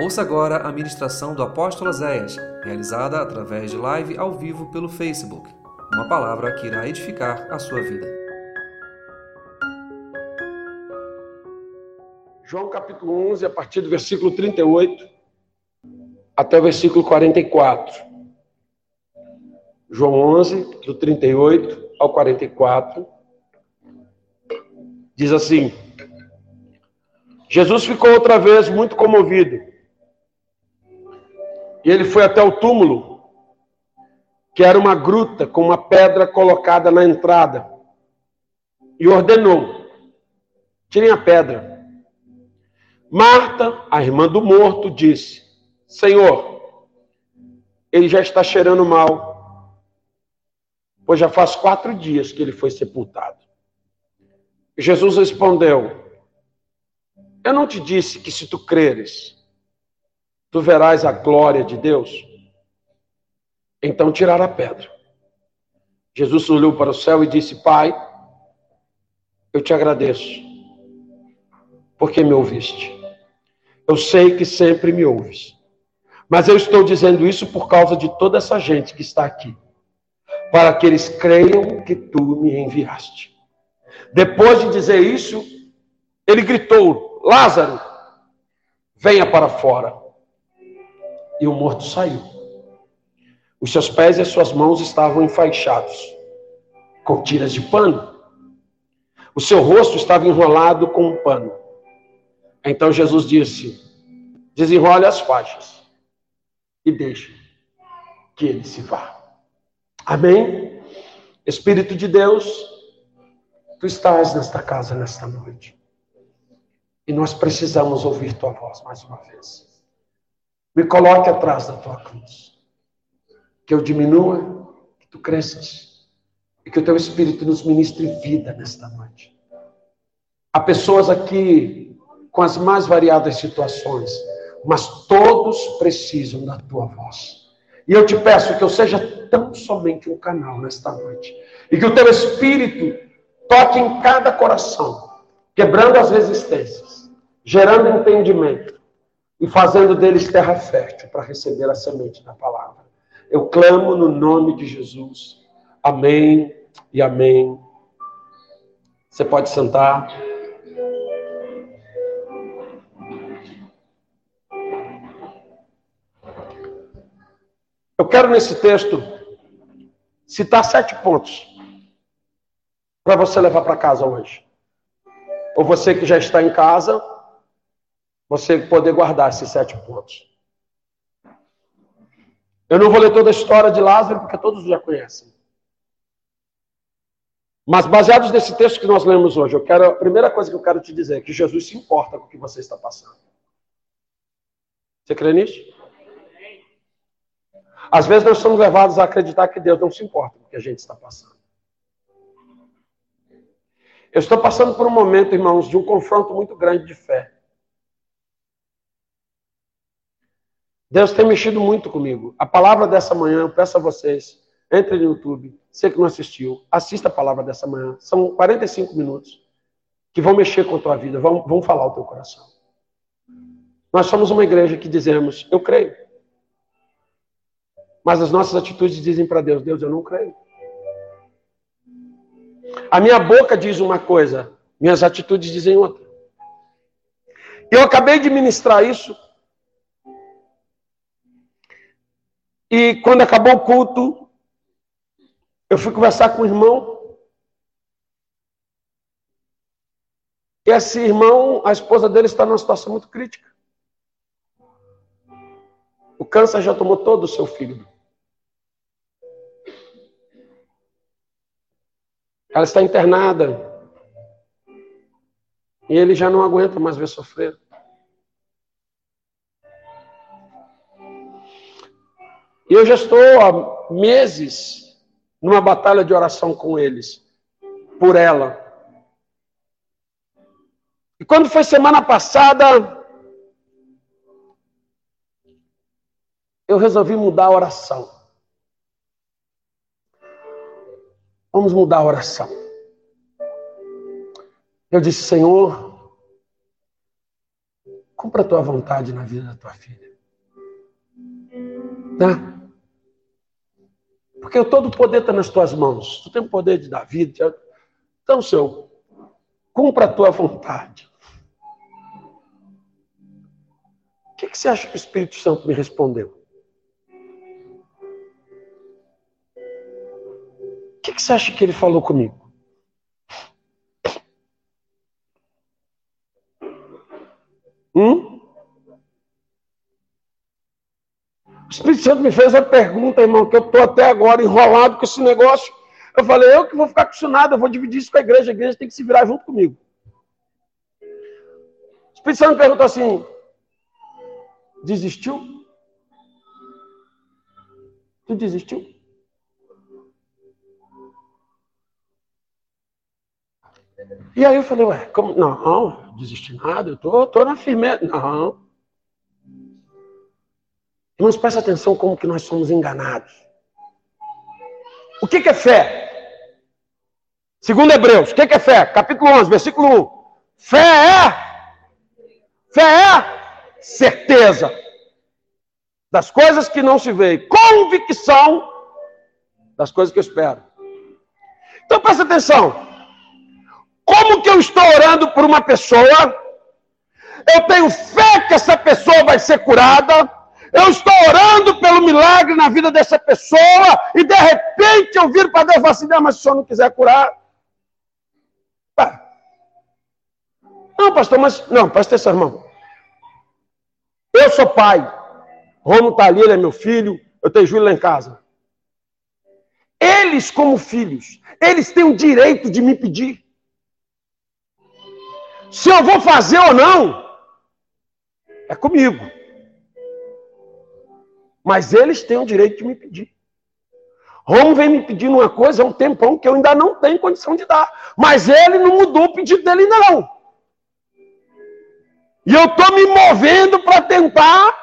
Ouça agora a ministração do apóstolo Zéias, realizada através de live ao vivo pelo Facebook. Uma palavra que irá edificar a sua vida. João capítulo 11, a partir do versículo 38 até o versículo 44. João 11, do 38 ao 44. Diz assim: Jesus ficou outra vez muito comovido e ele foi até o túmulo, que era uma gruta com uma pedra colocada na entrada, e ordenou: tirem a pedra. Marta, a irmã do morto, disse: Senhor, ele já está cheirando mal, pois já faz quatro dias que ele foi sepultado. Jesus respondeu: Eu não te disse que se tu creres, tu verás a glória de Deus. Então tiraram a pedra. Jesus olhou para o céu e disse: Pai, eu te agradeço, porque me ouviste. Eu sei que sempre me ouves, mas eu estou dizendo isso por causa de toda essa gente que está aqui, para que eles creiam que tu me enviaste. Depois de dizer isso, ele gritou: Lázaro, venha para fora e o morto saiu. Os seus pés e as suas mãos estavam enfaixados com tiras de pano. O seu rosto estava enrolado com um pano. Então Jesus disse: Desenrole as faixas e deixe que ele se vá. Amém? Espírito de Deus, tu estás nesta casa nesta noite. E nós precisamos ouvir tua voz mais uma vez. Me coloque atrás da tua cruz. Que eu diminua, que tu cresças. E que o teu Espírito nos ministre vida nesta noite. Há pessoas aqui com as mais variadas situações, mas todos precisam da tua voz. E eu te peço que eu seja tão somente um canal nesta noite. E que o teu Espírito toque em cada coração, quebrando as resistências, gerando entendimento e fazendo deles terra fértil para receber a semente da palavra. Eu clamo no nome de Jesus. Amém e amém. Você pode sentar. Eu quero nesse texto citar sete pontos para você levar para casa hoje. Ou você que já está em casa, você poder guardar esses sete pontos. Eu não vou ler toda a história de Lázaro, porque todos já conhecem. Mas baseados nesse texto que nós lemos hoje, eu quero, a primeira coisa que eu quero te dizer é que Jesus se importa com o que você está passando. Você crê nisso? Às vezes nós somos levados a acreditar que Deus não se importa com o que a gente está passando. Eu estou passando por um momento, irmãos, de um confronto muito grande de fé. Deus tem mexido muito comigo. A palavra dessa manhã, eu peço a vocês, entre no YouTube, você que não assistiu, assista a palavra dessa manhã. São 45 minutos que vão mexer com a tua vida, vão, vão falar o teu coração. Nós somos uma igreja que dizemos, eu creio. Mas as nossas atitudes dizem para Deus, Deus, eu não creio. A minha boca diz uma coisa, minhas atitudes dizem outra. Eu acabei de ministrar isso E quando acabou o culto, eu fui conversar com o irmão. E esse irmão, a esposa dele está numa situação muito crítica. O câncer já tomou todo o seu fígado. Ela está internada. E ele já não aguenta mais ver sofrer. Eu já estou há meses numa batalha de oração com eles, por ela. E quando foi semana passada, eu resolvi mudar a oração. Vamos mudar a oração. Eu disse, Senhor, Cumpra a tua vontade na vida da tua filha. Tá? Porque todo o poder está nas tuas mãos. Tu tem o poder de dar vida. Então, Senhor, cumpra a tua vontade. O que, que você acha que o Espírito Santo me respondeu? O que, que você acha que ele falou comigo? Hum? Espírito Santo me fez a pergunta, irmão, que eu estou até agora enrolado com esse negócio. Eu falei, eu que vou ficar com nada, eu vou dividir isso com a igreja, a igreja tem que se virar junto comigo. O Espírito Santo me perguntou assim: desistiu? Tu desistiu? E aí eu falei, ué, como? Não, desisti nada, eu tô, tô na firmeza. Não. Irmãos, presta atenção como que nós somos enganados. O que, que é fé? Segundo Hebreus, o que, que é fé? Capítulo 11, versículo 1. Fé é, fé é certeza das coisas que não se vê, convicção das coisas que eu espero. Então presta atenção. Como que eu estou orando por uma pessoa? Eu tenho fé que essa pessoa vai ser curada. Eu estou orando pelo milagre na vida dessa pessoa e de repente eu viro para Deus e falo assim: mas se o senhor não quiser curar. Tá. Não, pastor, mas. Não, presta atenção, irmão. Eu sou pai. Romo está ali, ele é meu filho. Eu tenho Júlio lá em casa. Eles, como filhos, eles têm o direito de me pedir. Se eu vou fazer ou não, é comigo. Mas eles têm o direito de me pedir. Romo vem me pedindo uma coisa há um tempão que eu ainda não tenho condição de dar. Mas ele não mudou o pedido dele, não. E eu estou me movendo para tentar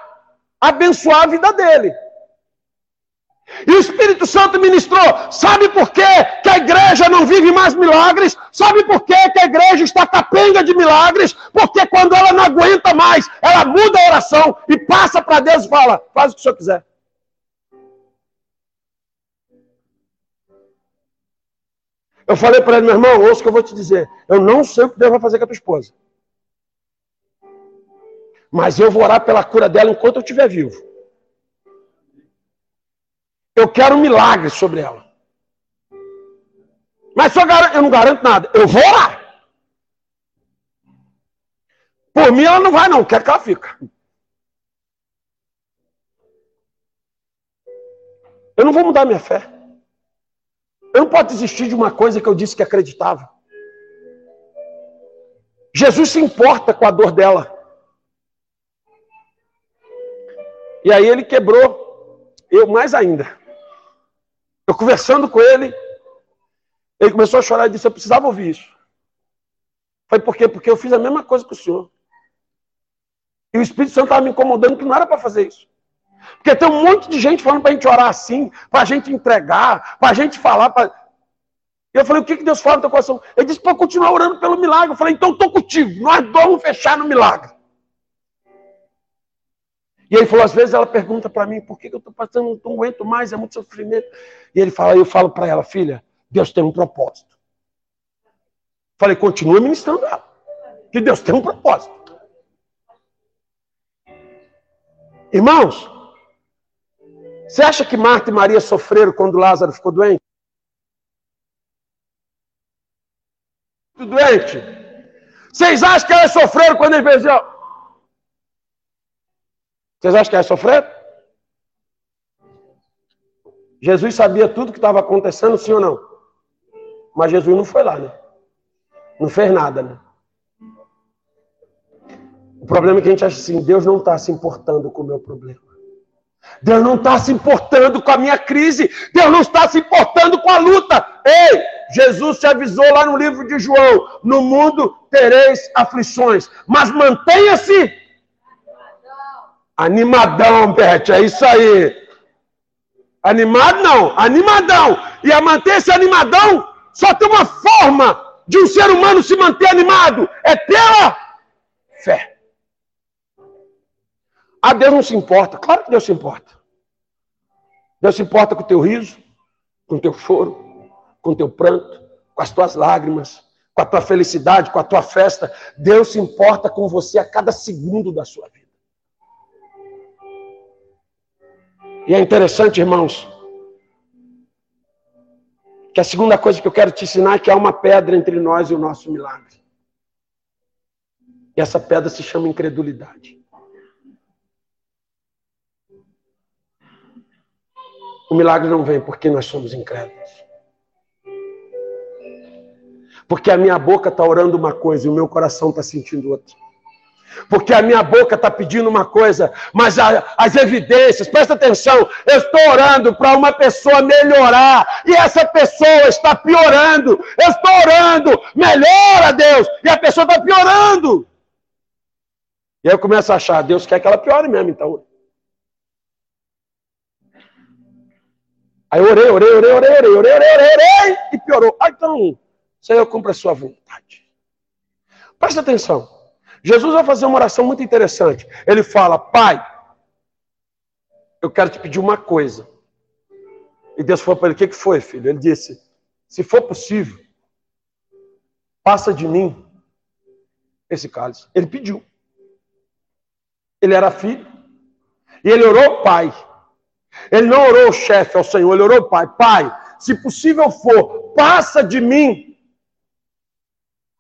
abençoar a vida dele. E o Espírito Santo ministrou. Sabe por quê que a igreja não vive mais milagres? Sabe por quê que a igreja está capenga de milagres? Porque quando ela não aguenta mais, ela muda a oração e passa para Deus e fala: faz o que o senhor quiser. Eu falei para ele, meu irmão, ouça o que eu vou te dizer. Eu não sei o que Deus vai fazer com a tua esposa. Mas eu vou orar pela cura dela enquanto eu estiver vivo. Eu quero um milagre sobre ela. Mas só eu não garanto nada. Eu vou lá. Por mim ela não vai, não. Quer que ela fica. Eu não vou mudar minha fé. Eu não posso desistir de uma coisa que eu disse que acreditava. Jesus se importa com a dor dela. E aí ele quebrou, eu mais ainda. Eu conversando com ele, ele começou a chorar e disse: Eu precisava ouvir isso. Foi por quê? Porque eu fiz a mesma coisa que o senhor. E o Espírito Santo estava me incomodando que não era para fazer isso. Porque tem um monte de gente falando para a gente orar assim, para a gente entregar, para a gente falar. Pra... E eu falei: O que, que Deus fala no teu coração? Ele disse: Para continuar orando pelo milagre. Eu falei: Então estou contigo, nós vamos fechar no milagre. E ele falou, às vezes ela pergunta para mim, por que eu estou passando, não aguento mais, é muito sofrimento. E ele fala, eu falo para ela, filha, Deus tem um propósito. Falei, continua ministrando ela. Que Deus tem um propósito. Irmãos, você acha que Marta e Maria sofreram quando Lázaro ficou doente? Doente? Vocês acham que elas sofreram quando ele fez vocês acham que ia sofrer? Jesus sabia tudo que estava acontecendo, sim ou não? Mas Jesus não foi lá, né? Não fez nada, né? O problema é que a gente acha assim: Deus não está se importando com o meu problema. Deus não está se importando com a minha crise. Deus não está se importando com a luta. Ei, Jesus te avisou lá no livro de João: no mundo tereis aflições, mas mantenha-se Animadão, Beth, é isso aí. Animado não, animadão. E a manter esse animadão, só tem uma forma de um ser humano se manter animado: é pela fé. Deus não se importa. Claro que Deus se importa. Deus se importa com o teu riso, com o teu choro, com o teu pranto, com as tuas lágrimas, com a tua felicidade, com a tua festa. Deus se importa com você a cada segundo da sua vida. E é interessante, irmãos, que a segunda coisa que eu quero te ensinar é que há uma pedra entre nós e o nosso milagre. E essa pedra se chama incredulidade. O milagre não vem porque nós somos incrédulos. Porque a minha boca está orando uma coisa e o meu coração está sentindo outra. Porque a minha boca está pedindo uma coisa, mas a, as evidências, presta atenção, eu estou orando para uma pessoa melhorar, e essa pessoa está piorando. Eu estou orando, melhora Deus, e a pessoa está piorando. E aí eu começo a achar, Deus quer que ela piore mesmo, então. Aí eu orei, orei, orei, orei, orei, orei, orei, orei, orei e piorou. Ah, então, Senhor, cumpra a sua vontade. Presta atenção. Jesus vai fazer uma oração muito interessante. Ele fala: Pai, eu quero te pedir uma coisa. E Deus falou para ele: O que, que foi, filho? Ele disse: Se for possível, passa de mim esse cálice. Ele pediu. Ele era filho. E ele orou, Pai. Ele não orou chefe ao Senhor, ele orou Pai. Pai, se possível for, passa de mim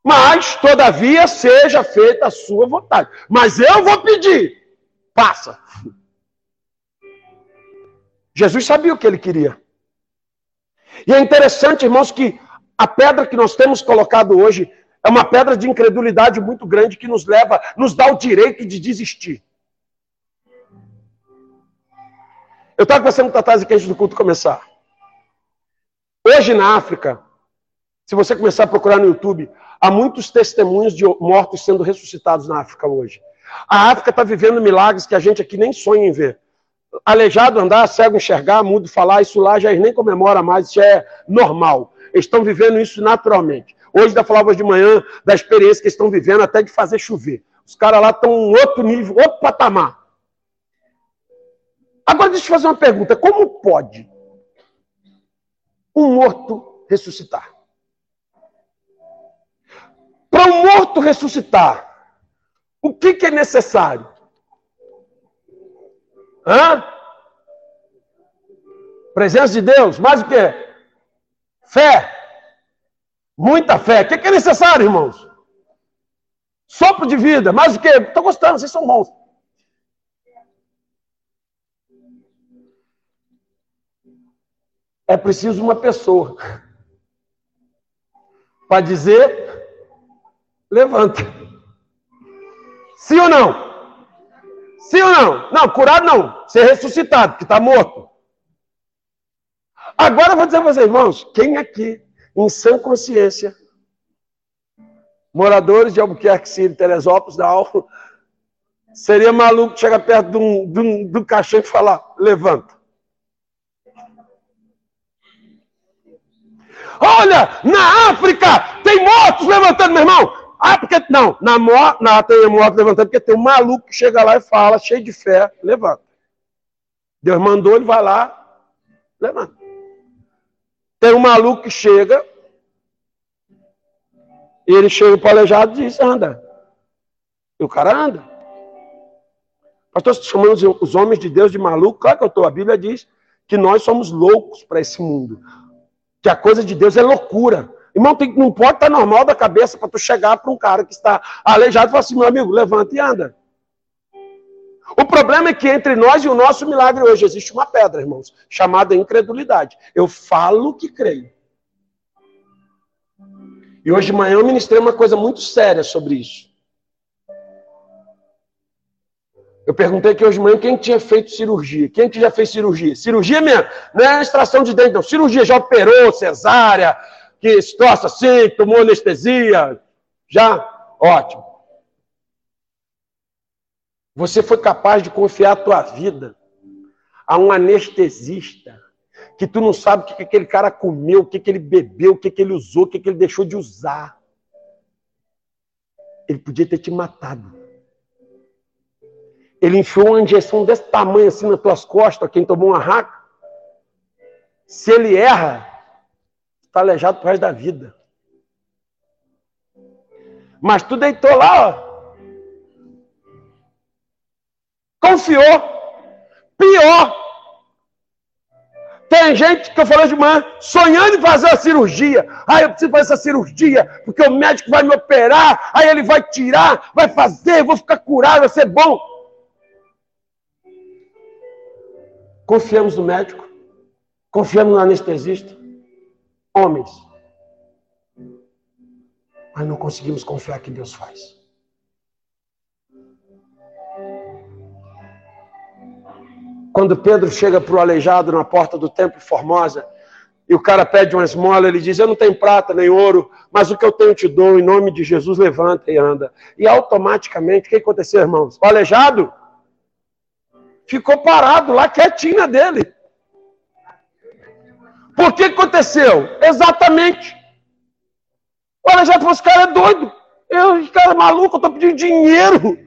mas, todavia, seja feita a sua vontade. Mas eu vou pedir. Passa. Jesus sabia o que ele queria. E é interessante, irmãos, que a pedra que nós temos colocado hoje é uma pedra de incredulidade muito grande que nos leva, nos dá o direito de desistir. Eu estava conversando com Tatás aqui antes do culto começar. Hoje na África, se você começar a procurar no YouTube, há muitos testemunhos de mortos sendo ressuscitados na África hoje. A África está vivendo milagres que a gente aqui nem sonha em ver. Aleijado andar, cego enxergar, mudo falar, isso lá já nem comemora mais, isso é normal. Eles estão vivendo isso naturalmente. Hoje ainda falava de manhã da experiência que estão vivendo até de fazer chover. Os caras lá estão em outro nível, outro patamar. Agora deixa eu fazer uma pergunta: como pode um morto ressuscitar? Para morto ressuscitar, o que, que é necessário? Hã? Presença de Deus, mais o que? Fé. Muita fé. O que, que é necessário, irmãos? Sopro de vida, mais o que? Estou gostando, vocês são bons. É preciso uma pessoa para dizer levanta. Sim ou não? Sim ou não? Não, curado não. Ser ressuscitado, que está morto. Agora eu vou dizer para vocês, irmãos, quem aqui, em sã consciência, moradores de Albuquerque, Sírio, Teresópolis, da Alfa, seria maluco chegar perto de um, de um, um caixão e falar, levanta. Olha, na África tem mortos levantando, meu irmão. Ah, porque não, na moto, na tem moto levantando, porque tem um maluco que chega lá e fala, cheio de fé, levanta. Deus mandou, ele vai lá, levanta. Tem um maluco que chega, e ele chega para o aleijado e diz, anda. E o cara anda. Pastor, chamando os homens de Deus de maluco, claro que eu estou, a Bíblia diz que nós somos loucos para esse mundo. Que a coisa de Deus é loucura. Irmão, tem, não pode estar normal da cabeça para tu chegar para um cara que está aleijado e falar assim, meu amigo, levanta e anda. O problema é que entre nós e o nosso milagre hoje existe uma pedra, irmãos, chamada incredulidade. Eu falo que creio. E hoje de manhã eu ministrei uma coisa muito séria sobre isso. Eu perguntei aqui hoje de manhã quem tinha feito cirurgia. Quem que já fez cirurgia? Cirurgia mesmo, não é extração de dente, não. Cirurgia já operou, cesárea, que estroça assim, tomou anestesia. Já? Ótimo. Você foi capaz de confiar a tua vida a um anestesista que tu não sabe o que, que aquele cara comeu, o que, ele bebeu, o que, que ele usou, o que, que ele deixou de usar. Ele podia ter te matado. Ele enfiou uma injeção desse tamanho assim nas tuas costas, quem tomou uma raca. Se ele erra, está aleijado pro resto da vida. Mas tu deitou lá, ó. Confiou. Pior. Tem gente que eu falei de manhã, sonhando em fazer a cirurgia. Ah, eu preciso fazer essa cirurgia, porque o médico vai me operar, aí ele vai tirar, vai fazer, vou ficar curado, vai ser bom. Confiamos no médico, confiamos no anestesista, homens. Mas não conseguimos confiar que Deus faz. Quando Pedro chega para o aleijado na porta do templo Formosa, e o cara pede uma esmola, ele diz: Eu não tenho prata nem ouro, mas o que eu tenho te dou, em nome de Jesus, levanta e anda. E automaticamente, o que aconteceu, irmãos? O aleijado ficou parado lá, quietinho dele. Por que aconteceu? Exatamente. O aleijado falou: Esse cara é doido. Eu, esse cara é maluco, eu estou pedindo dinheiro.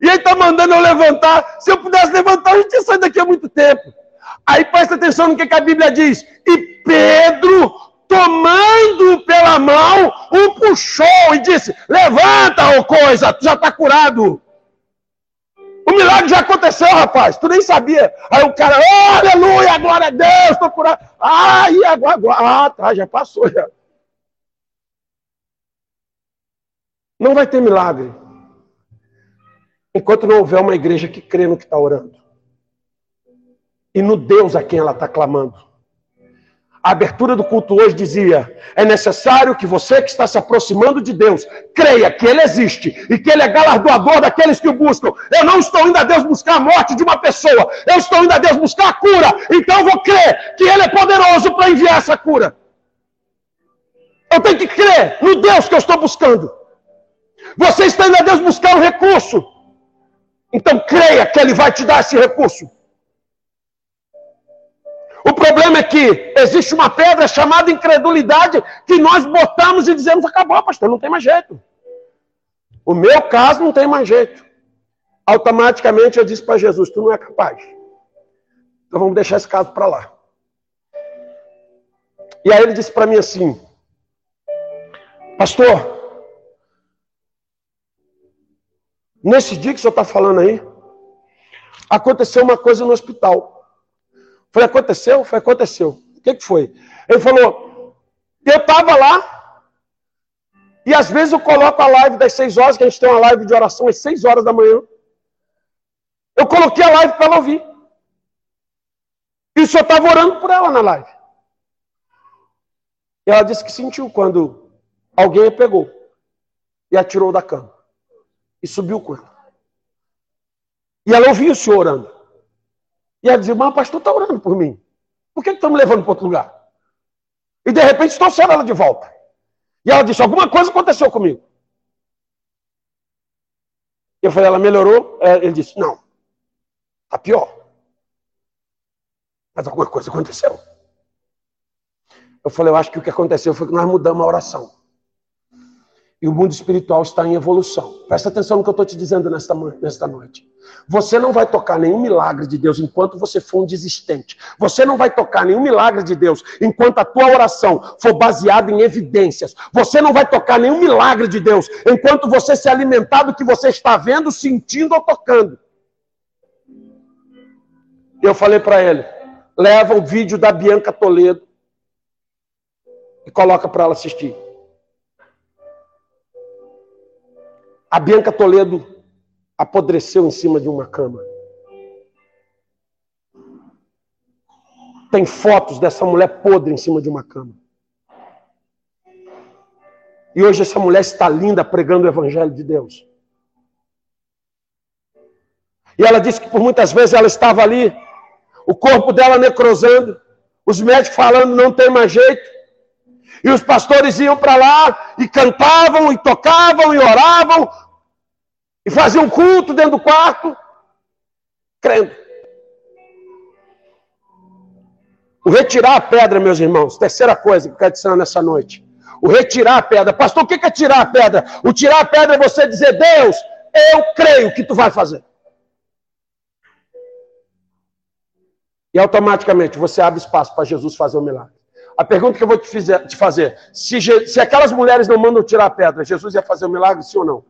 E ele está mandando eu levantar. Se eu pudesse levantar, eu tinha saído daqui há muito tempo. Aí presta atenção no que, que a Bíblia diz. E Pedro, tomando pela mão, o puxou e disse: Levanta, ô coisa, tu já está curado. O milagre já aconteceu, rapaz. Tu nem sabia. Aí o cara, aleluia, glória a Deus, estou curado. E agora, agora? Ah, tá, já passou já. Não vai ter milagre enquanto não houver uma igreja que crê no que está orando e no Deus a quem ela está clamando. A abertura do culto hoje dizia: é necessário que você que está se aproximando de Deus creia que Ele existe e que Ele é galardoador daqueles que o buscam. Eu não estou indo a Deus buscar a morte de uma pessoa, eu estou indo a Deus buscar a cura. Então eu vou crer que Ele é poderoso para enviar essa cura. Eu tenho que crer no Deus que eu estou buscando. Você está indo a Deus buscar um recurso. Então creia que Ele vai te dar esse recurso. O problema é que existe uma pedra chamada incredulidade que nós botamos e dizemos: acabou, pastor, não tem mais jeito. O meu caso não tem mais jeito. Automaticamente eu disse para Jesus: tu não é capaz. Então vamos deixar esse caso para lá. E aí ele disse para mim assim: Pastor, Nesse dia que o senhor está falando aí, aconteceu uma coisa no hospital. Foi, aconteceu? Foi, aconteceu. O que, que foi? Ele falou, eu estava lá, e às vezes eu coloco a live das seis horas, que a gente tem uma live de oração às seis horas da manhã. Eu coloquei a live para ela ouvir. E o senhor estava orando por ela na live. E ela disse que sentiu quando alguém a pegou e atirou da cama e subiu com ela. E ela ouvia o senhor orando. E ela dizia, mas o pastor está orando por mim. Por que estão me levando para outro lugar? E de repente trouxeram ela de volta. E ela disse, alguma coisa aconteceu comigo. Eu falei, ela melhorou? É, ele disse, não. Está pior. Mas alguma coisa aconteceu. Eu falei, eu acho que o que aconteceu foi que nós mudamos a oração. E o mundo espiritual está em evolução. Presta atenção no que eu estou te dizendo nesta, nesta noite. Você não vai tocar nenhum milagre de Deus enquanto você for um desistente. Você não vai tocar nenhum milagre de Deus enquanto a tua oração for baseada em evidências. Você não vai tocar nenhum milagre de Deus enquanto você se alimentar do que você está vendo, sentindo ou tocando. Eu falei para ele: leva o vídeo da Bianca Toledo e coloca para ela assistir. A Bianca Toledo apodreceu em cima de uma cama. Tem fotos dessa mulher podre em cima de uma cama. E hoje essa mulher está linda pregando o Evangelho de Deus. E ela disse que por muitas vezes ela estava ali, o corpo dela necrosando, os médicos falando não tem mais jeito. E os pastores iam para lá e cantavam, e tocavam, e oravam, e faziam culto dentro do quarto, crendo. O retirar a pedra, meus irmãos, terceira coisa que eu quero ensinar nessa noite. O retirar a pedra. Pastor, o que é tirar a pedra? O tirar a pedra é você dizer, Deus, eu creio que tu vai fazer. E automaticamente você abre espaço para Jesus fazer o milagre. A pergunta que eu vou te, fizer, te fazer: se, se aquelas mulheres não mandam tirar a pedra, Jesus ia fazer o milagre, sim ou não?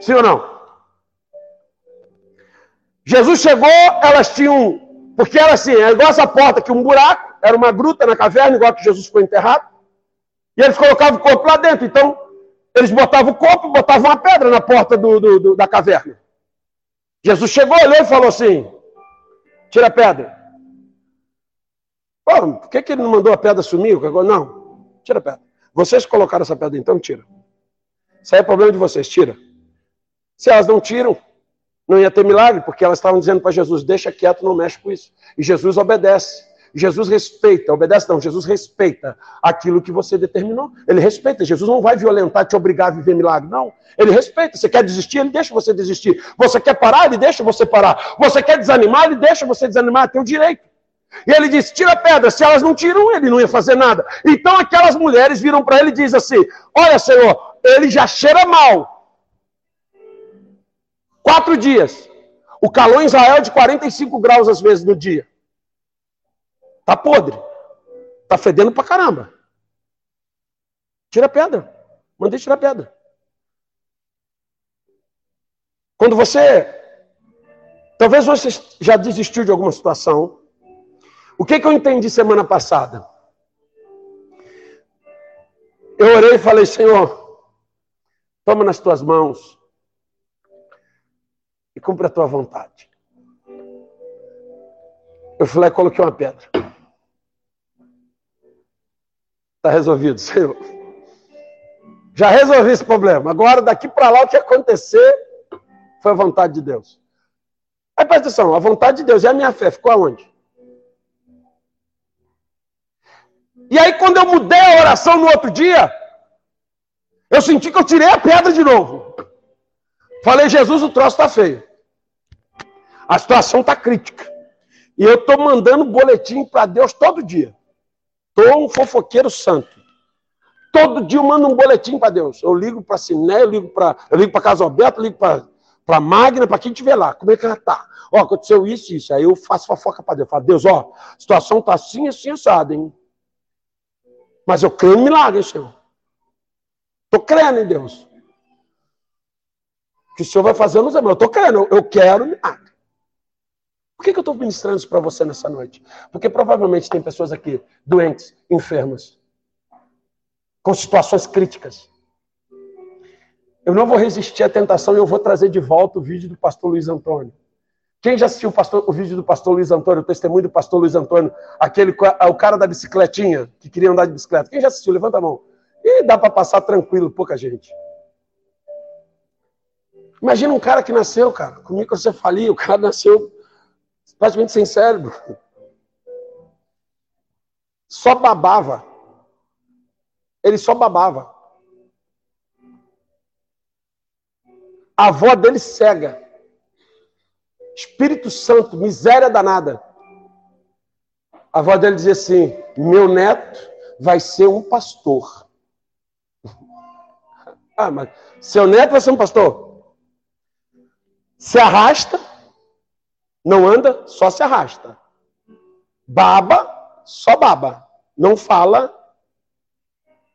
Sim ou não? Jesus chegou, elas tinham. Porque era assim, é igual essa porta aqui, um buraco, era uma gruta na caverna, igual que Jesus foi enterrado. E eles colocavam o corpo lá dentro. Então, eles botavam o corpo, botavam uma pedra na porta do, do, do, da caverna. Jesus chegou, olhou e falou assim: tira a pedra. Pô, por que, que ele não mandou a pedra sumir? Não, tira a pedra. Vocês colocaram essa pedra, então tira. Isso aí é problema de vocês, tira. Se elas não tiram, não ia ter milagre, porque elas estavam dizendo para Jesus: deixa quieto, não mexe com isso. E Jesus obedece. Jesus respeita, obedece não, Jesus respeita aquilo que você determinou. Ele respeita. Jesus não vai violentar, te obrigar a viver milagre, não. Ele respeita. Você quer desistir, ele deixa você desistir. Você quer parar, ele deixa você parar. Você quer desanimar, ele deixa você desanimar, tem o direito. E ele disse: tira a pedra. Se elas não tiram, ele não ia fazer nada. Então aquelas mulheres viram para ele e dizem assim: Olha, Senhor, ele já cheira mal. Quatro dias. O calor em Israel é de 45 graus às vezes no dia. Tá podre. Tá fedendo pra caramba. Tira a pedra. Mandei tirar a pedra. Quando você. Talvez você já desistiu de alguma situação. O que, que eu entendi semana passada? Eu orei e falei, Senhor, toma nas tuas mãos e cumpre a tua vontade. Eu falei, coloquei uma pedra. Está resolvido, Senhor. Já resolvi esse problema. Agora, daqui para lá, o que acontecer foi a vontade de Deus. Aí presta atenção, a vontade de Deus e a minha fé ficou aonde? E aí, quando eu mudei a oração no outro dia, eu senti que eu tirei a pedra de novo. Falei, Jesus, o troço está feio. A situação está crítica. E eu estou mandando boletim para Deus todo dia. Estou um fofoqueiro santo. Todo dia eu mando um boletim para Deus. Eu ligo para Siné, eu ligo para eu ligo para Casa Alberto, eu ligo para Magna, para quem estiver lá. Como é que ela está? Ó, aconteceu isso, isso. Aí eu faço fofoca para Deus. Falo, Deus, ó, a situação está assim, assim, assada, hein? Mas eu creio no milagre, Senhor. Estou crendo em Deus. Que o Senhor vai fazer, eu não sei, mas eu estou crendo. Eu, quero milagre. Por que, que eu estou ministrando isso para você nessa noite? Porque provavelmente tem pessoas aqui doentes, enfermas, com situações críticas. Eu não vou resistir à tentação e eu vou trazer de volta o vídeo do pastor Luiz Antônio. Quem já assistiu o, pastor, o, vídeo do pastor Luiz Antônio, o testemunho do pastor Luiz Antônio, aquele o cara da bicicletinha, que queria andar de bicicleta? Quem já assistiu? Levanta a mão. E dá para passar tranquilo, pouca gente. Imagina um cara que nasceu, cara, com microcefalia, o cara nasceu praticamente sem cérebro. Só babava. Ele só babava. A avó dele cega. Espírito Santo, miséria danada. A avó dele dizia assim: meu neto vai ser um pastor. ah, mas seu neto vai ser um pastor? Se arrasta, não anda, só se arrasta. Baba, só baba. Não fala,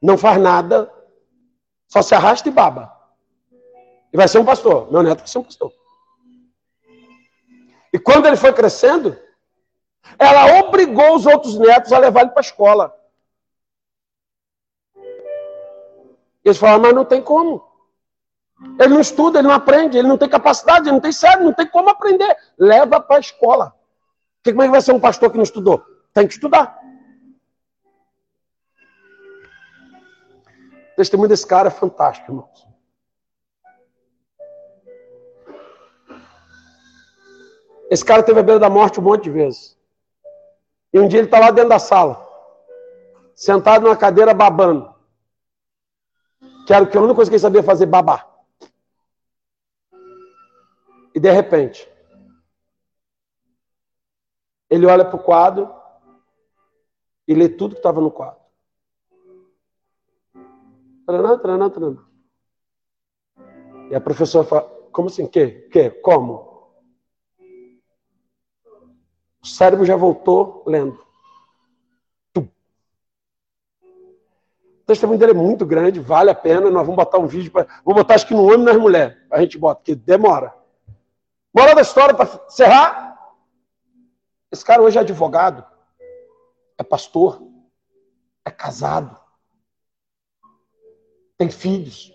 não faz nada, só se arrasta e baba. E vai ser um pastor. Meu neto vai ser um pastor. E quando ele foi crescendo, ela obrigou os outros netos a levar ele para a escola. Eles falaram, mas não tem como. Ele não estuda, ele não aprende, ele não tem capacidade, ele não tem cérebro, não tem como aprender. Leva para a escola. como é que vai ser um pastor que não estudou? Tem que estudar. O testemunho desse cara é fantástico, irmãos. Esse cara teve a beira da morte um monte de vezes. E um dia ele está lá dentro da sala, sentado numa cadeira babando. Que era a única coisa que ele sabia fazer, babar. E de repente, ele olha para o quadro e lê tudo que estava no quadro. Tranã, tranã, tranã. E a professora fala, como assim? Que? Que? Como? O cérebro já voltou lendo. O testemunho dele é muito grande, vale a pena. Nós vamos botar um vídeo para. Vamos botar acho que no homem e nas mulheres. A gente bota, porque demora. Moral da história para encerrar. Esse cara hoje é advogado, é pastor, é casado, tem filhos.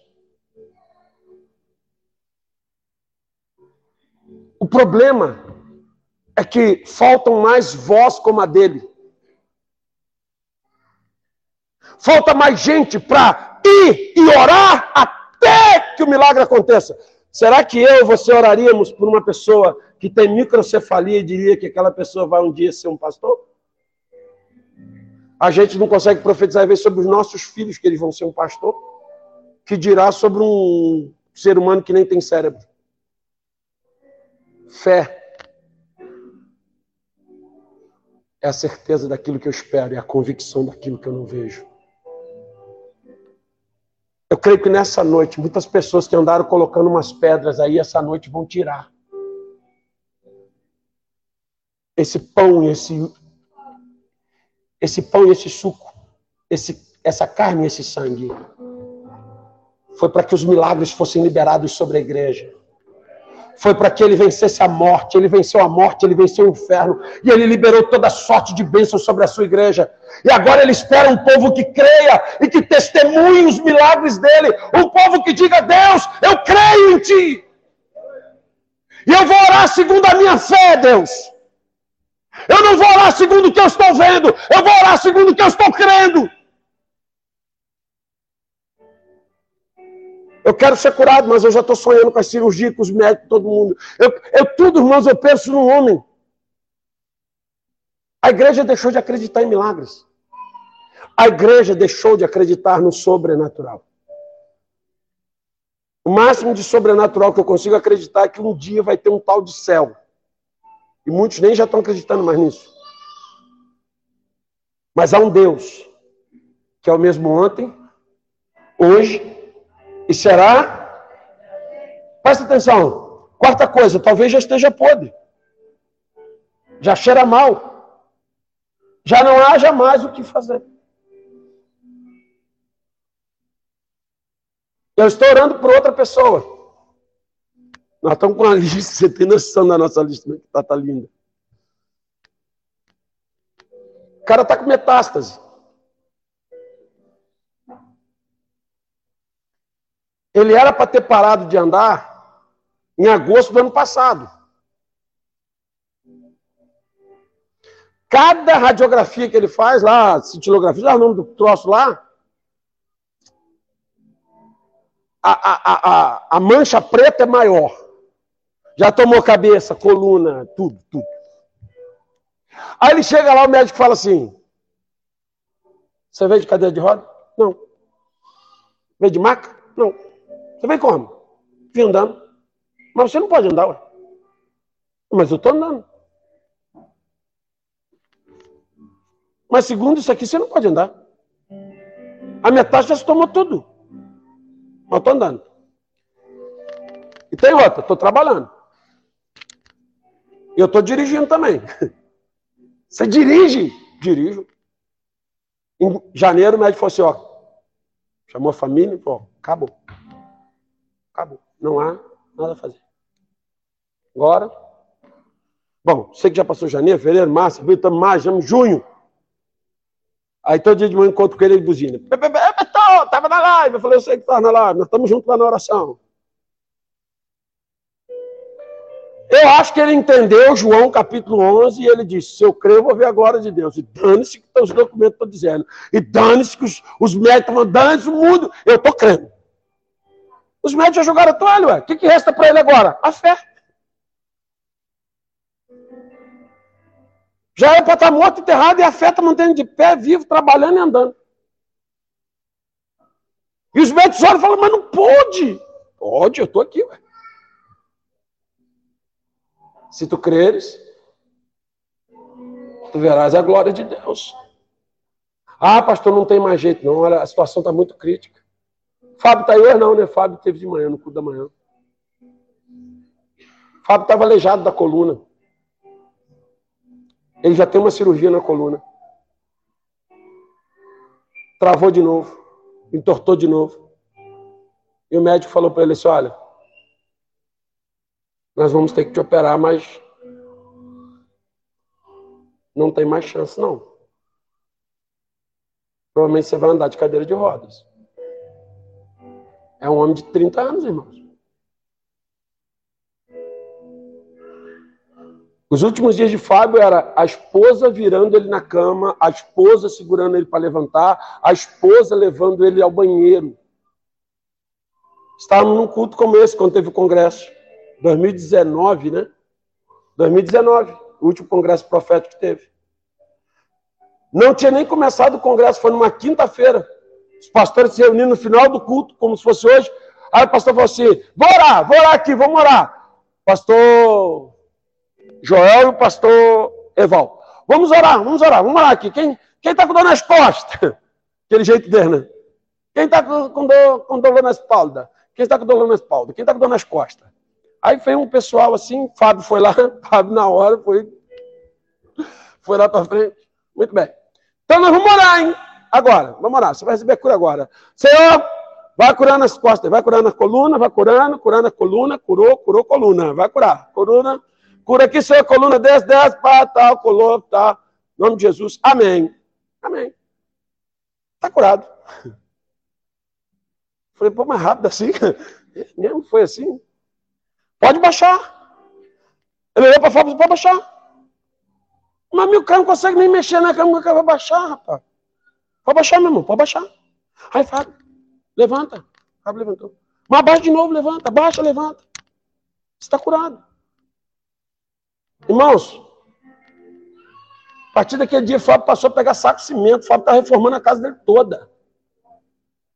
O problema é que faltam mais voz como a dele. Falta mais gente para ir e orar até que o milagre aconteça. Será que eu e você oraríamos por uma pessoa que tem microcefalia e diria que aquela pessoa vai um dia ser um pastor? A gente não consegue profetizar às vezes sobre os nossos filhos que eles vão ser um pastor, que dirá sobre um ser humano que nem tem cérebro. Fé é a certeza daquilo que eu espero, é a convicção daquilo que eu não vejo. Eu creio que nessa noite, muitas pessoas que andaram colocando umas pedras aí, essa noite vão tirar. Esse pão, esse, esse pão e esse suco, esse, essa carne e esse sangue, foi para que os milagres fossem liberados sobre a igreja foi para que ele vencesse a morte. Ele venceu a morte, ele venceu o inferno. E ele liberou toda sorte de bênçãos sobre a sua igreja. E agora ele espera um povo que creia e que testemunhe os milagres dele. Um povo que diga: Deus, eu creio em ti. E eu vou orar segundo a minha fé, Deus. Eu não vou orar segundo o que eu estou vendo. Eu vou orar segundo o que eu estou crendo. Eu quero ser curado, mas eu já estou sonhando com a cirurgia, com os médicos, todo mundo. Eu, eu tudo, irmãos, eu penso no homem. A igreja deixou de acreditar em milagres. A igreja deixou de acreditar no sobrenatural. O máximo de sobrenatural que eu consigo acreditar é que um dia vai ter um tal de céu. E muitos nem já estão acreditando mais nisso. Mas há um Deus que é o mesmo ontem, hoje e será. Presta atenção. Quarta coisa, talvez já esteja podre. Já cheira mal. Já não haja mais o que fazer. Eu estou orando por outra pessoa. Nós estamos com uma lista, você tem noção da nossa lista, né? tá, tá linda. O cara está com metástase. Ele era para ter parado de andar em agosto do ano passado. Cada radiografia que ele faz lá, cintilografia, já é o nome do troço lá, a, a, a, a mancha preta é maior. Já tomou cabeça, coluna, tudo, tudo. Aí ele chega lá, o médico fala assim: Você veio de cadeira de roda? Não. Veio de maca? Não. Você vem como? Vim andando. Mas você não pode andar, ué. Mas eu estou andando. Mas segundo isso aqui, você não pode andar. A metade já se tomou tudo. Mas estou andando. E tem outra, estou trabalhando. E eu estou dirigindo também. Você dirige? Dirijo. Em janeiro o médico falou assim, ó. Chamou a família e falou, acabou. Acabou. Não há nada a fazer. Agora. Bom, sei que já passou janeiro, fevereiro, março, abril, estamos mais, estamos junho. Aí todo dia de manhã encontro com ele e buzina. Estava na live. Eu falei, eu sei que estava na live, nós estamos juntos lá na oração. Eu acho que ele entendeu João capítulo 11 e ele disse: Se eu creio, eu vou ver a glória de Deus. E dane-se que os documentos estão dizendo. E dane-se que os, os médicos estão dane-se o mundo. Eu estou crendo. Os médicos já jogaram a toalha, ué. O que, que resta para ele agora? A fé. Já é para estar tá morto, enterrado, e a fé está mantendo de pé, vivo, trabalhando e andando. E os médicos olham e falam, mas não pode. Pode, eu estou aqui, ué. Se tu creres, tu verás a glória de Deus. Ah, pastor, não tem mais jeito, não. A situação está muito crítica. Fábio está aí não, né? Fábio teve de manhã, no culto da manhã. Fábio estava aleijado da coluna. Ele já tem uma cirurgia na coluna. Travou de novo. Entortou de novo. E o médico falou para ele assim: olha, nós vamos ter que te operar, mas não tem mais chance, não. Provavelmente você vai andar de cadeira de rodas. É um homem de 30 anos, irmãos. Os últimos dias de Fábio era a esposa virando ele na cama, a esposa segurando ele para levantar, a esposa levando ele ao banheiro. Estávamos num culto como esse, quando teve o congresso. 2019, né? 2019, o último congresso profético que teve. Não tinha nem começado o congresso, foi numa quinta-feira. Os pastores se reuniram no final do culto, como se fosse hoje. Aí o pastor falou assim: vou orar, vou orar aqui, vamos orar. Pastor Joel e o pastor Eval. Vamos orar, vamos orar, vamos orar aqui. Quem está com dor nas costas? Aquele jeito dele, né? Quem está com, com, dor, com dor na espalda? Quem está com dor na espalda? Quem está com dor nas costas? Aí veio um pessoal assim, Fábio foi lá, Fábio na hora foi, foi lá para frente. Muito bem. Então nós vamos orar, hein? Agora, vamos orar. Você vai receber cura agora. Senhor, vai curando as costas, vai curando a coluna, vai curando, curando a coluna, curou, curou coluna, vai curar. Coluna, Cura aqui, Senhor, coluna 10, 10, pá, tal, colou, tá. Em nome de Jesus. Amém. Amém. Está curado. Falei, pô, mais rápido assim? Mesmo foi assim? Pode baixar. Ele olhou para fora, pode baixar. Mas meu carro não consegue nem mexer na cama, o carro vai baixar, rapaz. Pode baixar, meu irmão, pode baixar. Aí, Fábio, levanta. Fábio levantou. Mas baixa de novo, levanta. Baixa, levanta. Você está curado. Irmãos, a partir daquele dia, Fábio passou a pegar saco de cimento. Fábio está reformando a casa dele toda.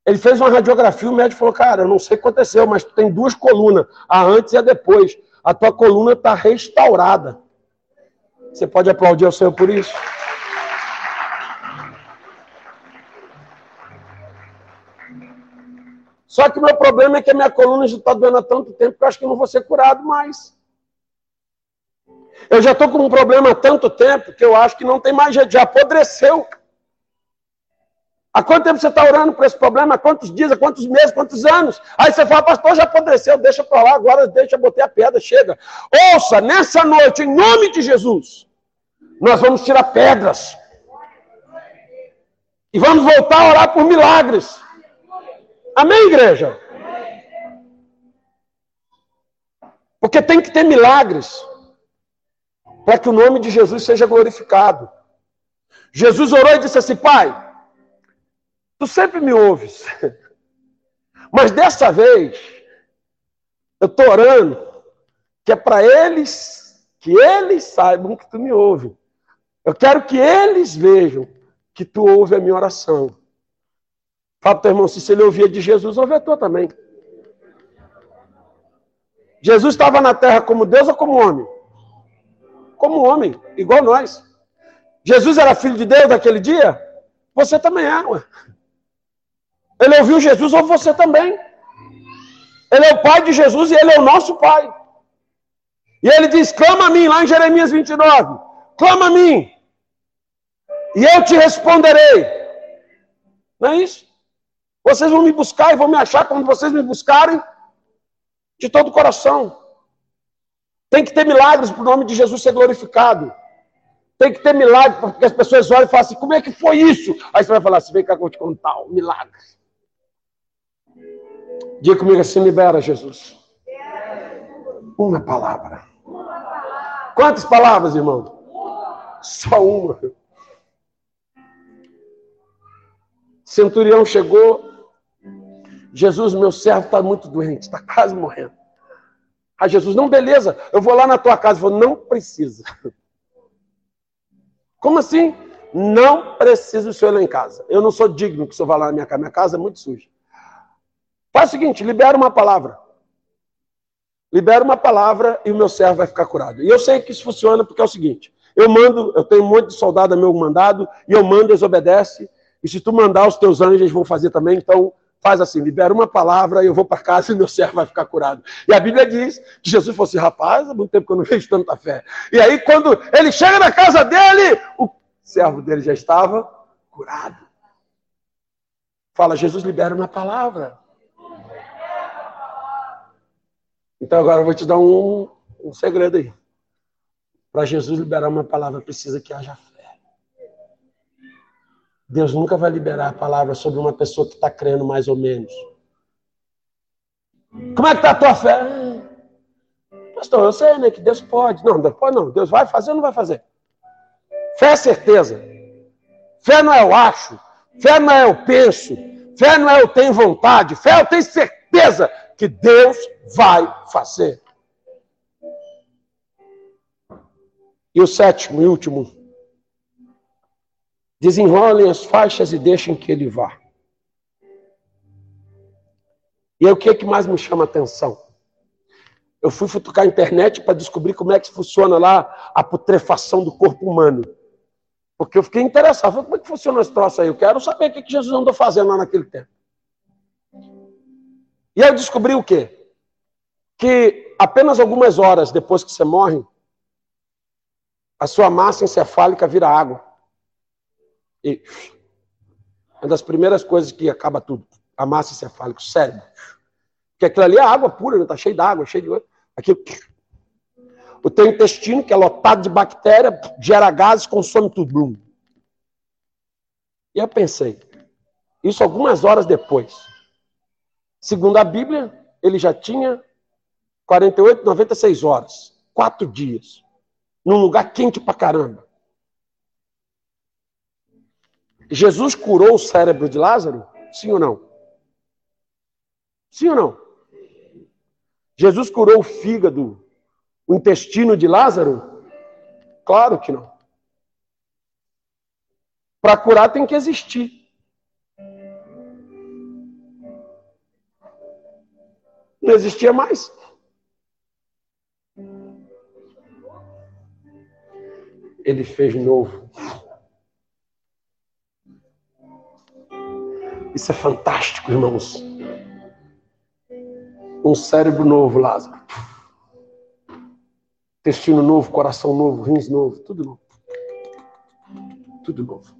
Ele fez uma radiografia, o médico falou, cara, eu não sei o que aconteceu, mas tu tem duas colunas, a antes e a depois. A tua coluna está restaurada. Você pode aplaudir ao Senhor por isso? Só que o meu problema é que a minha coluna já está doendo há tanto tempo que eu acho que eu não vou ser curado mais. Eu já estou com um problema há tanto tempo que eu acho que não tem mais jeito, já apodreceu. Há quanto tempo você está orando por esse problema? Há quantos dias, há quantos meses, quantos anos? Aí você fala, pastor, já apodreceu, deixa para lá, agora deixa, botei a pedra, chega. Ouça, nessa noite, em nome de Jesus, nós vamos tirar pedras. E vamos voltar a orar por milagres. Amém, igreja? Porque tem que ter milagres para que o nome de Jesus seja glorificado. Jesus orou e disse assim: Pai, tu sempre me ouves, mas dessa vez eu estou orando que é para eles, que eles saibam que tu me ouves. Eu quero que eles vejam que tu ouve a minha oração. Teu irmão, se ele ouvia de Jesus, tua também. Jesus estava na terra como Deus ou como homem? como homem, igual nós. Jesus era filho de Deus naquele dia? Você também é, ué. Ele ouviu Jesus, ou você também. Ele é o pai de Jesus e ele é o nosso pai. E ele diz: clama a mim, lá em Jeremias 29. Clama a mim, e eu te responderei. Não é isso? Vocês vão me buscar e vão me achar quando vocês me buscarem de todo o coração. Tem que ter milagres para o nome de Jesus ser glorificado. Tem que ter milagres para que as pessoas olhem e falem assim: como é que foi isso? Aí você vai falar assim: vem cá vou te contar um milagre. Diga comigo assim: libera, Jesus. Uma palavra. Quantas palavras, irmão? Só uma. Centurião chegou. Jesus, meu servo está muito doente, está quase morrendo. A Jesus, não, beleza, eu vou lá na tua casa. Eu vou, não precisa. Como assim? Não precisa o senhor ir lá em casa. Eu não sou digno que o senhor vá lá na minha casa. Minha casa é muito suja. Faz o seguinte, libera uma palavra. Libera uma palavra e o meu servo vai ficar curado. E eu sei que isso funciona porque é o seguinte: eu mando, eu tenho um monte de soldado meu mandado, e eu mando, eles obedecem. E se tu mandar, os teus anjos vão fazer também. Então, faz assim, libera uma palavra e eu vou para casa e meu servo vai ficar curado. E a Bíblia diz que Jesus fosse assim, rapaz, há muito tempo que eu não vejo tanta fé. E aí, quando ele chega na casa dele, o servo dele já estava curado. Fala, Jesus libera uma palavra. Então agora eu vou te dar um, um segredo aí. Para Jesus liberar uma palavra, precisa que haja fé. Deus nunca vai liberar a palavra sobre uma pessoa que está crendo mais ou menos. Como é que está a tua fé? Pastor, eu sei né, que Deus pode. Não, Deus pode não. Deus vai fazer ou não vai fazer? Fé é certeza. Fé não é eu acho. Fé não é eu penso. Fé não é eu tenho vontade. Fé eu tenho certeza que Deus vai fazer. E o sétimo e último Desenrolem as faixas e deixem que ele vá. E aí, o que, é que mais me chama a atenção? Eu fui futucar a internet para descobrir como é que funciona lá a putrefação do corpo humano. Porque eu fiquei interessado. Falei, como é que funciona esse troço aí? Eu quero saber o que, que Jesus andou fazendo lá naquele tempo. E aí eu descobri o quê? Que apenas algumas horas depois que você morre, a sua massa encefálica vira água. E uma das primeiras coisas que acaba tudo, a massa encefálica, o cérebro. Porque aquilo ali é água pura, está né? cheio d'água, cheio de. Aquilo. O teu intestino, que é lotado de bactéria, gera gases, consome tudo. E eu pensei, isso algumas horas depois. Segundo a Bíblia, ele já tinha 48, 96 horas, quatro dias, num lugar quente pra caramba. Jesus curou o cérebro de Lázaro? Sim ou não? Sim ou não? Jesus curou o fígado, o intestino de Lázaro? Claro que não. Para curar tem que existir. Não existia mais. Ele fez novo. Isso é fantástico, irmãos. Um cérebro novo, Lázaro. Intestino novo, coração novo, rins novo, tudo novo. Tudo novo.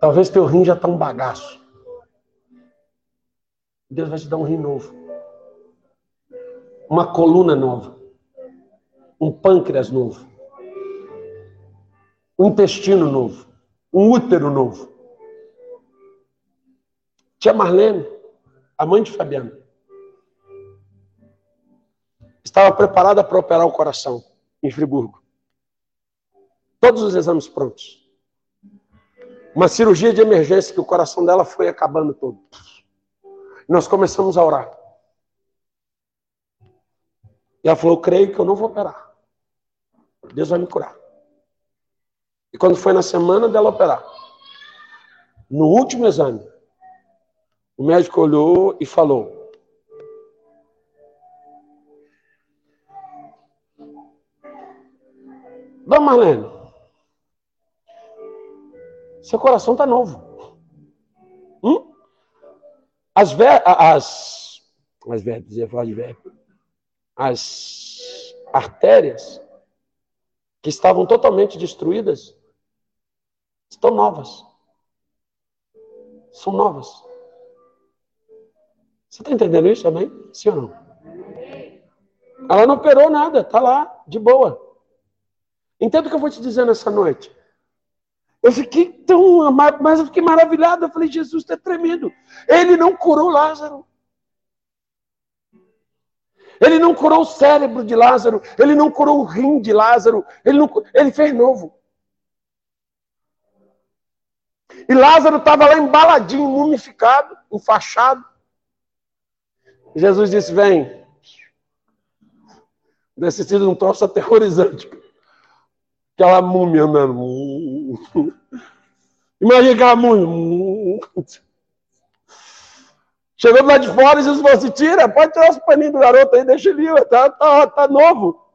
Talvez teu rim já está um bagaço. Deus vai te dar um rim novo. Uma coluna nova. Um pâncreas novo um intestino novo, um útero novo. Tia Marlene, a mãe de Fabiana, estava preparada para operar o coração em Friburgo. Todos os exames prontos. Uma cirurgia de emergência que o coração dela foi acabando todo. Nós começamos a orar. E ela falou: Eu creio que eu não vou operar. Deus vai me curar. E quando foi na semana dela operar, no último exame, o médico olhou e falou: Dona Marlene, seu coração está novo. Hum? As, ver, as, as de. As artérias que estavam totalmente destruídas estão novas. São novas. Você está entendendo isso, amém? Sim ou não? Ela não operou nada, está lá, de boa. Entenda o que eu vou te dizer nessa noite. Eu fiquei tão amado, mas eu fiquei maravilhado. Eu falei, Jesus, é tremendo. Ele não curou Lázaro. Ele não curou o cérebro de Lázaro. Ele não curou o rim de Lázaro. Ele, não, ele fez novo. E Lázaro estava lá embaladinho, mumificado, enfaixado. Jesus disse: Vem. Desse sido um troço aterrorizante. Aquela múmia andando. Imagina aquela múmia. Chegou lá de fora Jesus falou assim: tira, pode tirar os paninhos do garoto aí, deixa ele ir, tá, tá, tá novo.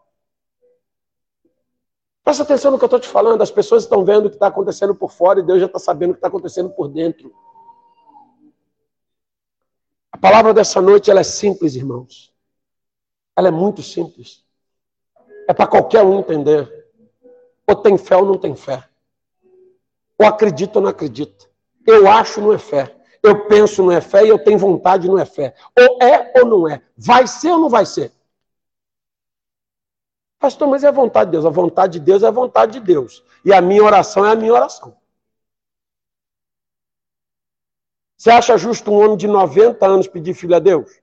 Presta atenção no que eu estou te falando. As pessoas estão vendo o que está acontecendo por fora e Deus já está sabendo o que está acontecendo por dentro. A palavra dessa noite ela é simples, irmãos. Ela é muito simples. É para qualquer um entender. Ou tem fé ou não tem fé. Ou acredita ou não acredita. Eu acho não é fé. Eu penso não é fé e eu tenho vontade não é fé. Ou é ou não é. Vai ser ou não vai ser? Pastor, mas é a vontade de Deus. A vontade de Deus é a vontade de Deus. E a minha oração é a minha oração. Você acha justo um homem de 90 anos pedir filho a Deus?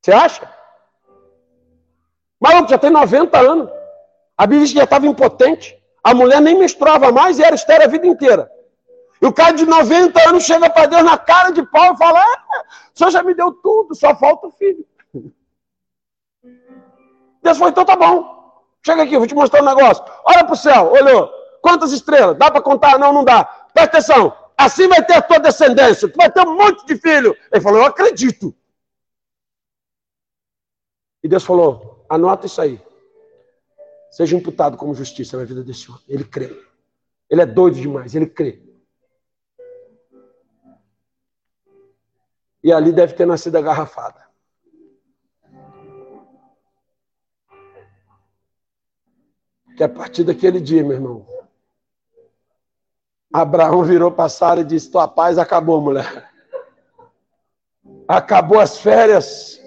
Você acha? Maluco, já tem 90 anos. A Bíblia já estava impotente. A mulher nem menstruava mais e era estéreo a vida inteira. E o cara de 90 anos chega para Deus na cara de pau e fala: ah, o senhor já me deu tudo, só falta o filho. Deus falou, então tá bom. Chega aqui, vou te mostrar um negócio. Olha para o céu, olhou. Quantas estrelas? Dá para contar? Não, não dá. Presta atenção. Assim vai ter a tua descendência. Tu vai ter um monte de filho. Ele falou, eu acredito. E Deus falou, anota isso aí. Seja imputado como justiça na vida desse homem. Ele crê. Ele é doido demais, ele crê. E ali deve ter nascido a garrafada. Que a partir daquele dia, meu irmão, Abraão virou para Sara e disse: Tua paz acabou, mulher. Acabou as férias,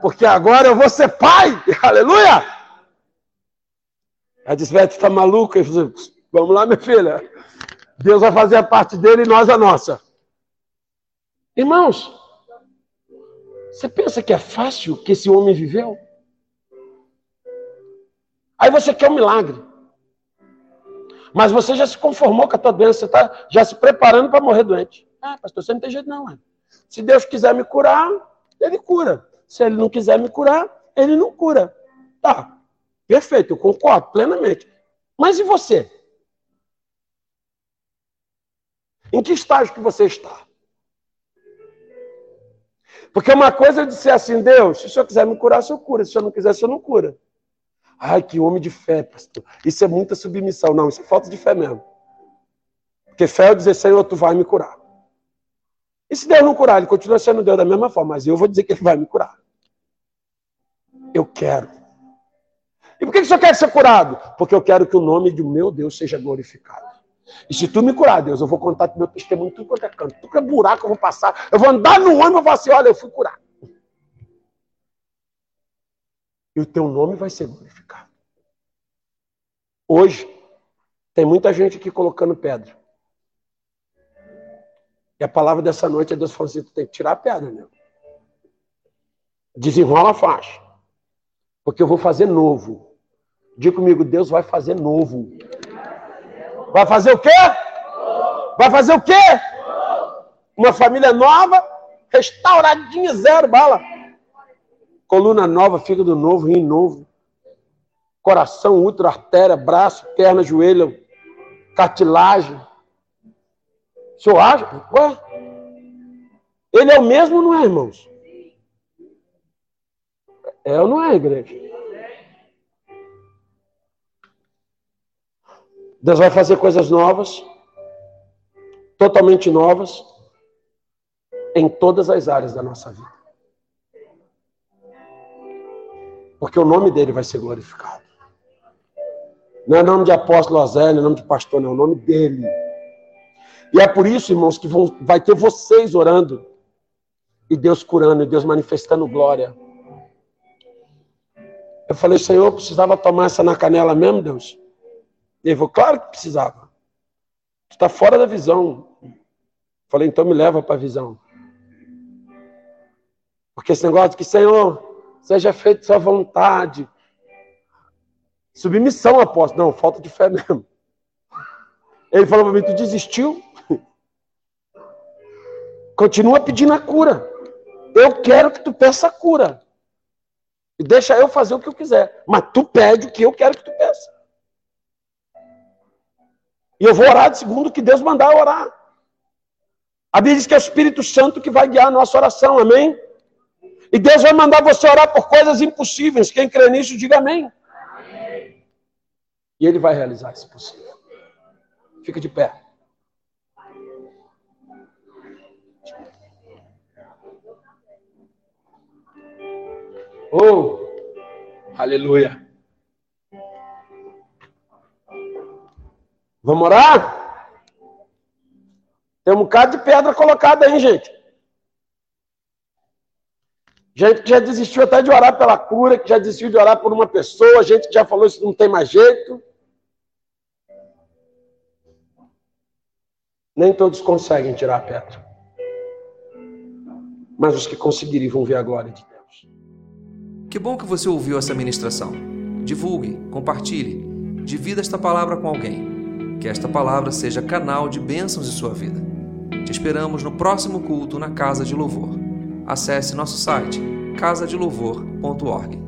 porque agora eu vou ser pai. Aleluia! Ela disse: Beto, está maluca? Vamos lá, minha filha. Deus vai fazer a parte dele e nós a nossa. Irmãos, você pensa que é fácil que esse homem viveu? Aí você quer um milagre. Mas você já se conformou com a tua doença, você está já se preparando para morrer doente. Ah, pastor, você não tem jeito não. Se Deus quiser me curar, ele cura. Se ele não quiser me curar, ele não cura. Tá, perfeito, eu concordo plenamente. Mas e você? Em que estágio que você está? Porque uma coisa é dizer assim, Deus, se o senhor quiser me curar, o senhor cura. Se o senhor não quiser, o senhor não cura. Ai, que homem de fé, pastor. Isso é muita submissão. Não, isso é falta de fé mesmo. Porque fé é dizer, Senhor, tu vai me curar. E se Deus não curar, ele continua sendo Deus da mesma forma, mas eu vou dizer que ele vai me curar. Eu quero. E por que você quer ser curado? Porque eu quero que o nome do meu Deus seja glorificado. E se tu me curar, Deus, eu vou contar o meu testemunho, tudo quanto é canto, tudo que é buraco eu vou passar. Eu vou andar no ônibus e vou falar assim: olha, eu fui curado e o teu nome vai ser glorificado. Hoje, tem muita gente aqui colocando pedra. E a palavra dessa noite é Deus falando assim: tu tem que tirar a pedra, meu. Desenrola a faixa. Porque eu vou fazer novo. Diga comigo, Deus vai fazer novo. Vai fazer o quê? Vai fazer o quê? Uma família nova, restauradinha, zero bala coluna nova, fígado novo, rim novo, coração, útero, artéria, braço, perna, joelho, cartilagem. O senhor acha? Ué? Ele é o mesmo, não é, irmãos? É ou não é, igreja? Deus vai fazer coisas novas, totalmente novas, em todas as áreas da nossa vida. Porque o nome dele vai ser glorificado. Não é nome de apóstolo Azélio, não é nome de pastor, não, é o nome dele. E é por isso, irmãos, que vão, vai ter vocês orando, e Deus curando, e Deus manifestando glória. Eu falei, Senhor, precisava tomar essa na canela mesmo, Deus? Ele falou, claro que precisava. Está fora da visão. Eu falei, então me leva para a visão. Porque esse negócio de que, Senhor, seja feita sua vontade. Submissão, apóstolo. Não, falta de fé mesmo. Ele falou para mim: tu desistiu? Continua pedindo a cura. Eu quero que tu peça a cura. E deixa eu fazer o que eu quiser. Mas tu pede o que eu quero que tu peça. E eu vou orar de segundo que Deus mandar orar. A Bíblia diz que é o Espírito Santo que vai guiar a nossa oração, amém? E Deus vai mandar você orar por coisas impossíveis. Quem crê nisso, diga amém. E Ele vai realizar esse possível. Fica de pé. Oh, aleluia. Vamos orar? Tem um bocado de pedra colocada aí, gente. Gente que já desistiu até de orar pela cura, que já desistiu de orar por uma pessoa, gente que já falou isso não tem mais jeito. Nem todos conseguem tirar a pedra. Mas os que conseguirem vão ver a glória de Deus. Que bom que você ouviu essa ministração. Divulgue, compartilhe, divida esta palavra com alguém. Que esta palavra seja canal de bênçãos em sua vida. Te esperamos no próximo culto na Casa de Louvor. Acesse nosso site casadelouvor.org.